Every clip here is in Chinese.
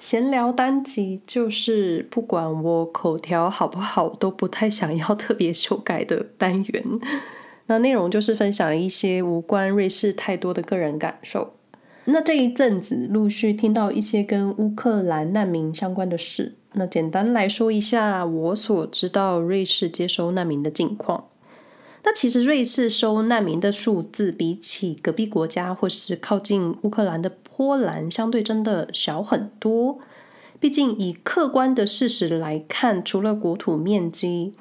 闲聊单集就是不管我口条好不好，都不太想要特别修改的单元。那内容就是分享一些无关瑞士太多的个人感受。那这一阵子陆续听到一些跟乌克兰难民相关的事。那简单来说一下我所知道瑞士接收难民的近况。那其实瑞士收难民的数字比起隔壁国家或是靠近乌克兰的波兰，相对真的小很多。毕竟以客观的事实来看，除了国土面积，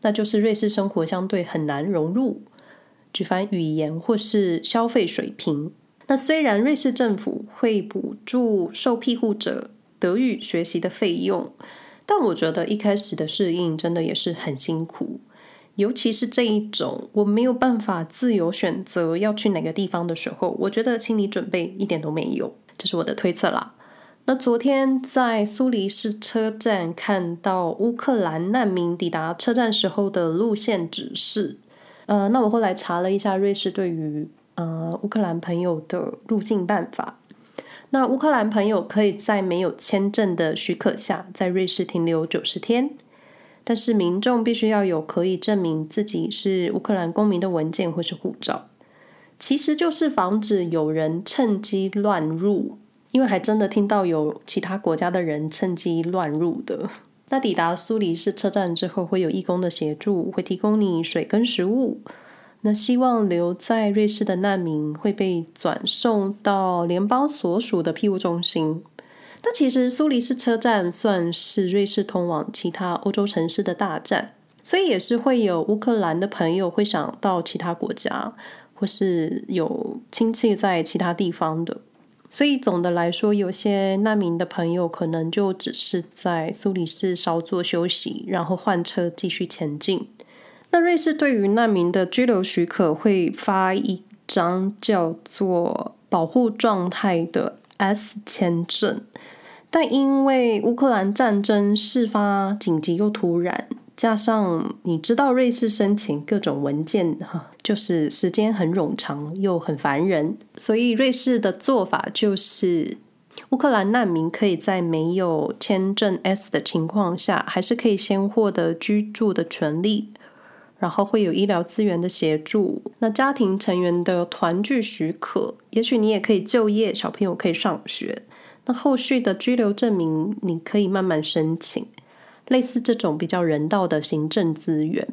那就是瑞士生活相对很难融入，举凡语言或是消费水平。那虽然瑞士政府会补助受庇护者德语学习的费用，但我觉得一开始的适应真的也是很辛苦。尤其是这一种我没有办法自由选择要去哪个地方的时候，我觉得心理准备一点都没有，这是我的推测啦。那昨天在苏黎世车站看到乌克兰难民抵达车站时候的路线指示，呃，那我后来查了一下瑞士对于呃乌克兰朋友的入境办法，那乌克兰朋友可以在没有签证的许可下，在瑞士停留九十天。但是民众必须要有可以证明自己是乌克兰公民的文件或是护照，其实就是防止有人趁机乱入，因为还真的听到有其他国家的人趁机乱入的。那抵达苏黎世车站之后，会有义工的协助，会提供你水跟食物。那希望留在瑞士的难民会被转送到联邦所属的庇护中心。那其实苏黎世车站算是瑞士通往其他欧洲城市的大站，所以也是会有乌克兰的朋友会想到其他国家，或是有亲戚在其他地方的。所以总的来说，有些难民的朋友可能就只是在苏黎世稍作休息，然后换车继续前进。那瑞士对于难民的居留许可会发一张叫做保护状态的 S 签证。但因为乌克兰战争事发紧急又突然，加上你知道瑞士申请各种文件哈，就是时间很冗长又很烦人，所以瑞士的做法就是，乌克兰难民可以在没有签证 S 的情况下，还是可以先获得居住的权利，然后会有医疗资源的协助，那家庭成员的团聚许可，也许你也可以就业，小朋友可以上学。那后续的居留证明，你可以慢慢申请，类似这种比较人道的行政资源。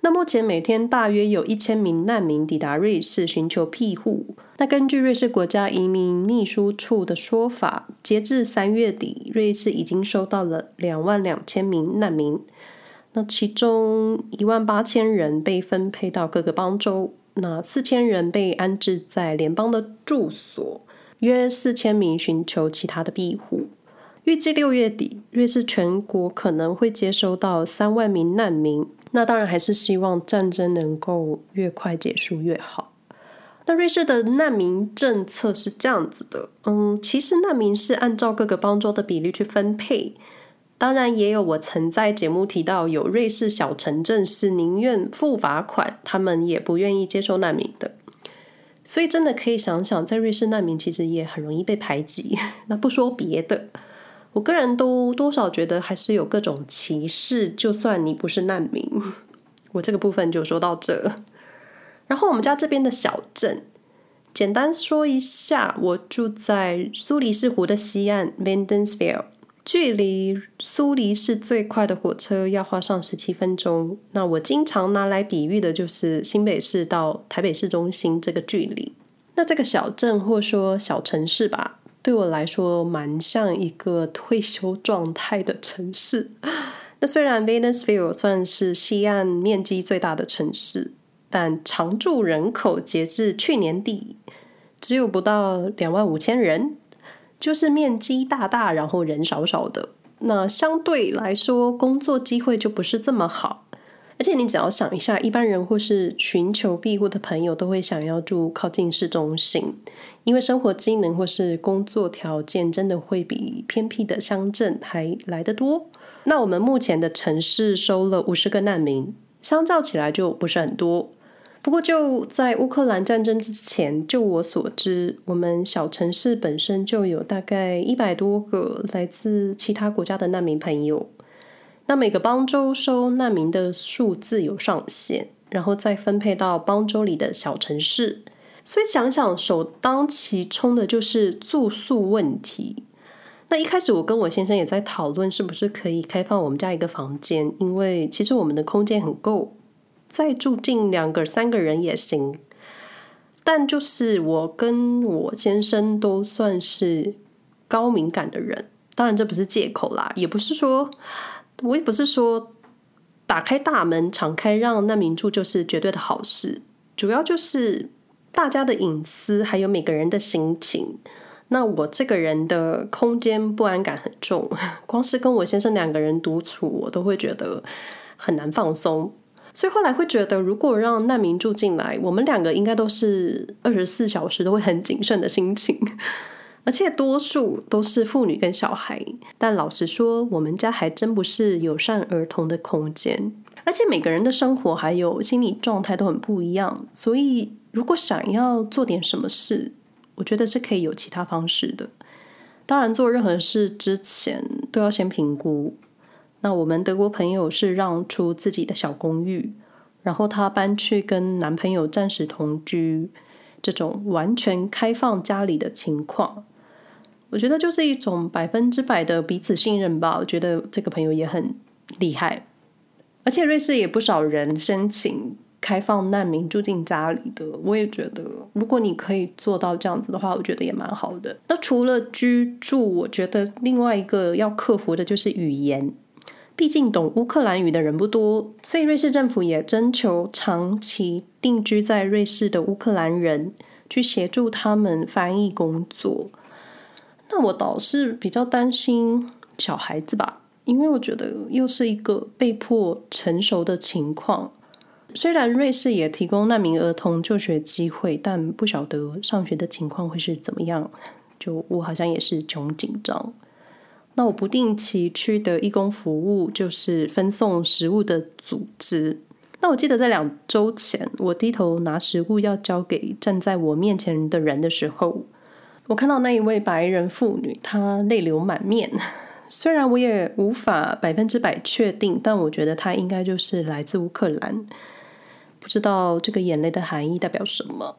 那目前每天大约有一千名难民抵达瑞士寻求庇护。那根据瑞士国家移民秘书处的说法，截至三月底，瑞士已经收到了两万两千名难民。那其中一万八千人被分配到各个邦州，那四千人被安置在联邦的住所。约四千名寻求其他的庇护。预计六月底，瑞士全国可能会接收到三万名难民。那当然还是希望战争能够越快结束越好。那瑞士的难民政策是这样子的，嗯，其实难民是按照各个邦州的比例去分配。当然，也有我曾在节目提到，有瑞士小城镇是宁愿付罚款，他们也不愿意接受难民的。所以真的可以想想，在瑞士难民其实也很容易被排挤。那不说别的，我个人都多少觉得还是有各种歧视。就算你不是难民，我这个部分就说到这。然后我们家这边的小镇，简单说一下，我住在苏黎世湖的西岸 Wädensweiler 距离苏黎世最快的火车要花上十七分钟。那我经常拿来比喻的就是新北市到台北市中心这个距离。那这个小镇或说小城市吧，对我来说蛮像一个退休状态的城市。那虽然 Venusville 算是西岸面积最大的城市，但常住人口截至去年底只有不到两万五千人。就是面积大大，然后人少少的，那相对来说工作机会就不是这么好。而且你只要想一下，一般人或是寻求庇护的朋友都会想要住靠近市中心，因为生活机能或是工作条件真的会比偏僻的乡镇还来得多。那我们目前的城市收了五十个难民，相较起来就不是很多。不过就在乌克兰战争之前，就我所知，我们小城市本身就有大概一百多个来自其他国家的难民朋友。那每个邦州收难民的数字有上限，然后再分配到邦州里的小城市。所以想想，首当其冲的就是住宿问题。那一开始我跟我先生也在讨论，是不是可以开放我们家一个房间，因为其实我们的空间很够。再住进两个、三个人也行，但就是我跟我先生都算是高敏感的人，当然这不是借口啦，也不是说，我也不是说打开大门、敞开让难民住就是绝对的好事，主要就是大家的隐私还有每个人的心情。那我这个人的空间不安感很重，光是跟我先生两个人独处，我都会觉得很难放松。所以后来会觉得，如果让难民住进来，我们两个应该都是二十四小时都会很谨慎的心情，而且多数都是妇女跟小孩。但老实说，我们家还真不是友善儿童的空间，而且每个人的生活还有心理状态都很不一样。所以如果想要做点什么事，我觉得是可以有其他方式的。当然，做任何事之前都要先评估。那我们德国朋友是让出自己的小公寓，然后她搬去跟男朋友暂时同居，这种完全开放家里的情况，我觉得就是一种百分之百的彼此信任吧。我觉得这个朋友也很厉害，而且瑞士也不少人申请开放难民住进家里的。我也觉得，如果你可以做到这样子的话，我觉得也蛮好的。那除了居住，我觉得另外一个要克服的就是语言。毕竟懂乌克兰语的人不多，所以瑞士政府也征求长期定居在瑞士的乌克兰人去协助他们翻译工作。那我倒是比较担心小孩子吧，因为我觉得又是一个被迫成熟的情况。虽然瑞士也提供难民儿童就学机会，但不晓得上学的情况会是怎么样。就我好像也是穷紧张。那我不定期去的义工服务就是分送食物的组织。那我记得在两周前，我低头拿食物要交给站在我面前的人的时候，我看到那一位白人妇女，她泪流满面。虽然我也无法百分之百确定，但我觉得她应该就是来自乌克兰。不知道这个眼泪的含义代表什么，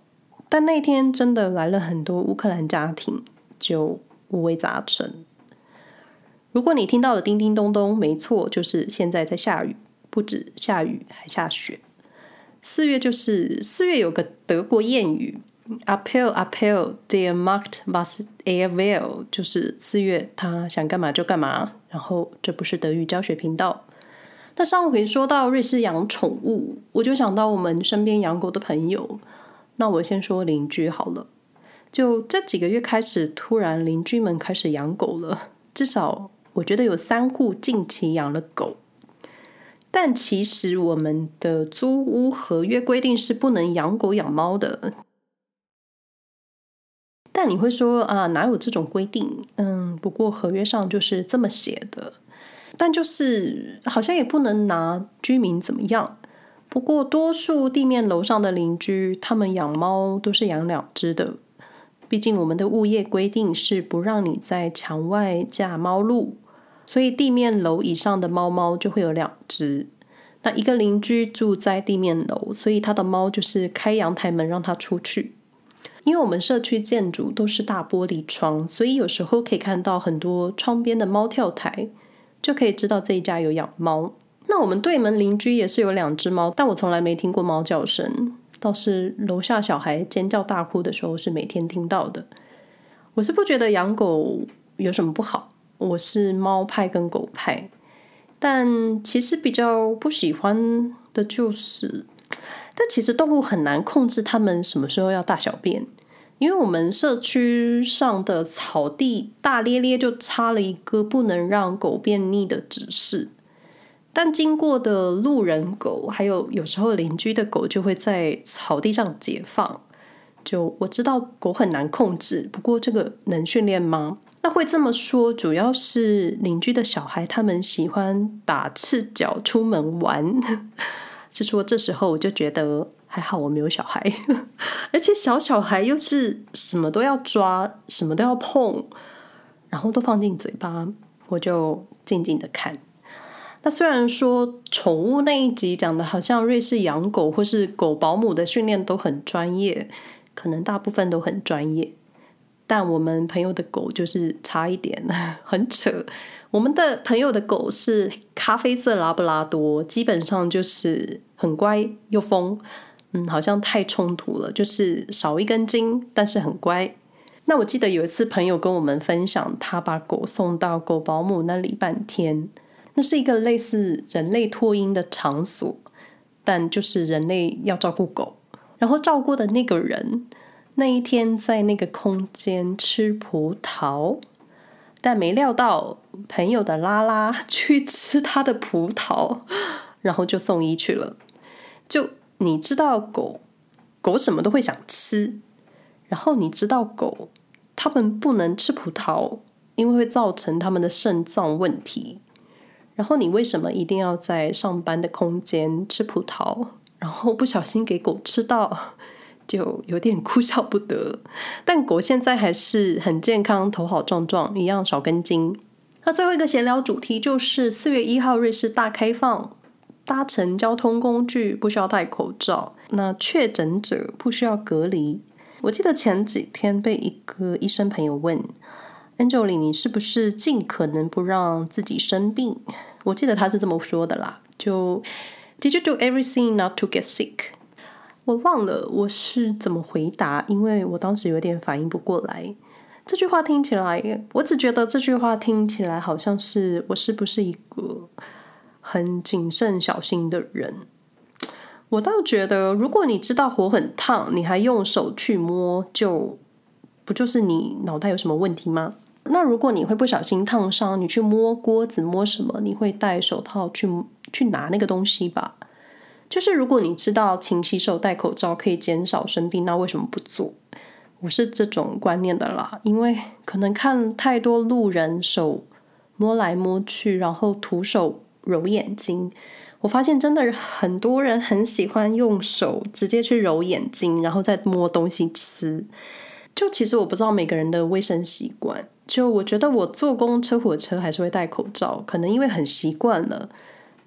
但那天真的来了很多乌克兰家庭，就五味杂陈。如果你听到了叮叮咚咚，没错，就是现在在下雨，不止下雨，还下雪。四月就是四月，有个德国谚语，April April der Markt was er will，就是四月他想干嘛就干嘛。然后这不是德语教学频道。那上回说到瑞士养宠物，我就想到我们身边养狗的朋友。那我先说邻居好了，就这几个月开始，突然邻居们开始养狗了，至少。我觉得有三户近期养了狗，但其实我们的租屋合约规定是不能养狗养猫的。但你会说啊，哪有这种规定？嗯，不过合约上就是这么写的。但就是好像也不能拿居民怎么样。不过多数地面楼上的邻居，他们养猫都是养两只的。毕竟我们的物业规定是不让你在墙外架猫路。所以地面楼以上的猫猫就会有两只。那一个邻居住在地面楼，所以他的猫就是开阳台门让它出去。因为我们社区建筑都是大玻璃窗，所以有时候可以看到很多窗边的猫跳台，就可以知道这一家有养猫。那我们对门邻居也是有两只猫，但我从来没听过猫叫声，倒是楼下小孩尖叫大哭的时候是每天听到的。我是不觉得养狗有什么不好。我是猫派跟狗派，但其实比较不喜欢的就是，但其实动物很难控制它们什么时候要大小便，因为我们社区上的草地大咧咧就插了一个不能让狗便溺的指示，但经过的路人狗还有有时候邻居的狗就会在草地上解放，就我知道狗很难控制，不过这个能训练吗？那会这么说，主要是邻居的小孩他们喜欢打赤脚出门玩，是说这时候我就觉得还好我没有小孩，而且小小孩又是什么都要抓，什么都要碰，然后都放进嘴巴，我就静静的看。那虽然说宠物那一集讲的好像瑞士养狗或是狗保姆的训练都很专业，可能大部分都很专业，但我们朋友的狗就是差一点，很扯。我们的朋友的狗是咖啡色拉布拉多，基本上就是很乖又疯，嗯，好像太冲突了，就是少一根筋，但是很乖。那我记得有一次朋友跟我们分享，他把狗送到狗保姆那里半天。那是一个类似人类托婴的场所，但就是人类要照顾狗，然后照顾的那个人那一天在那个空间吃葡萄，但没料到朋友的拉拉去吃他的葡萄，然后就送医去了。就你知道狗狗什么都会想吃，然后你知道狗它们不能吃葡萄，因为会造成它们的肾脏问题。然后你为什么一定要在上班的空间吃葡萄？然后不小心给狗吃到，就有点哭笑不得。但狗现在还是很健康，头好壮壮，一样少根筋。那最后一个闲聊主题就是四月一号瑞士大开放，搭乘交通工具不需要戴口罩，那确诊者不需要隔离。我记得前几天被一个医生朋友问。，Angeli，你是不是尽可能不让自己生病？我记得他是这么说的啦。就 Did you do everything not to get sick？我忘了我是怎么回答，因为我当时有点反应不过来。这句话听起来，我只觉得这句话听起来好像是我是不是一个很谨慎小心的人？我倒觉得，如果你知道火很烫，你还用手去摸，就不就是你脑袋有什么问题吗？那如果你会不小心烫伤，你去摸锅子摸什么？你会戴手套去去拿那个东西吧？就是如果你知道勤洗手、戴口罩可以减少生病，那为什么不做？我是这种观念的啦，因为可能看太多路人手摸来摸去，然后徒手揉眼睛，我发现真的很多人很喜欢用手直接去揉眼睛，然后再摸东西吃。就其实我不知道每个人的卫生习惯。就我觉得我坐公车、火车还是会戴口罩，可能因为很习惯了，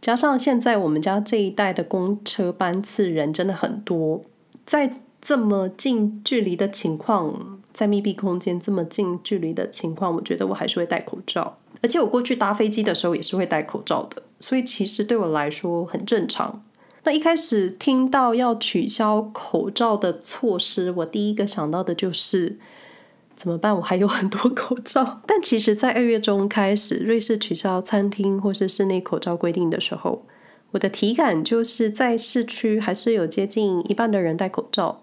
加上现在我们家这一带的公车班次人真的很多，在这么近距离的情况，在密闭空间这么近距离的情况，我觉得我还是会戴口罩，而且我过去搭飞机的时候也是会戴口罩的，所以其实对我来说很正常。那一开始听到要取消口罩的措施，我第一个想到的就是。怎么办？我还有很多口罩。但其实，在二月中开始，瑞士取消餐厅或是室内口罩规定的时候，我的体感就是在市区还是有接近一半的人戴口罩。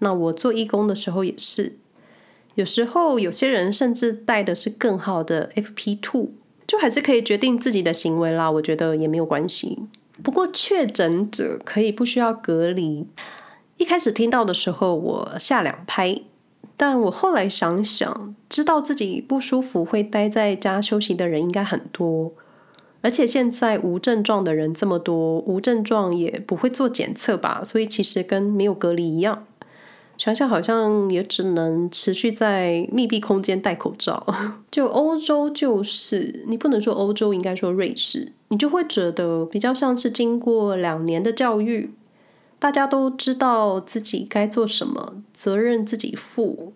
那我做义工的时候也是，有时候有些人甚至戴的是更好的 FP2，就还是可以决定自己的行为啦。我觉得也没有关系。不过确诊者可以不需要隔离。一开始听到的时候，我吓两拍。但我后来想想，知道自己不舒服会待在家休息的人应该很多，而且现在无症状的人这么多，无症状也不会做检测吧，所以其实跟没有隔离一样。想想好像也只能持续在密闭空间戴口罩。就欧洲就是，你不能说欧洲，应该说瑞士，你就会觉得比较像是经过两年的教育。大家都知道自己该做什么，责任自己负，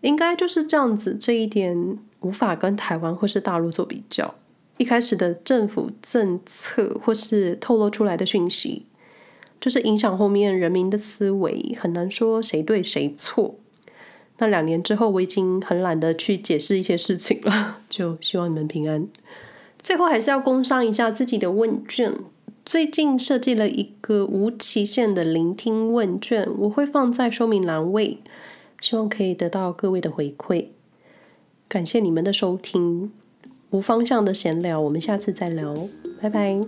应该就是这样子。这一点无法跟台湾或是大陆做比较。一开始的政府政策或是透露出来的讯息，就是影响后面人民的思维，很难说谁对谁错。那两年之后，我已经很懒得去解释一些事情了，就希望你们平安。最后还是要工商一下自己的问卷。最近设计了一个无期限的聆听问卷，我会放在说明栏位，希望可以得到各位的回馈。感谢你们的收听，无方向的闲聊，我们下次再聊，拜拜。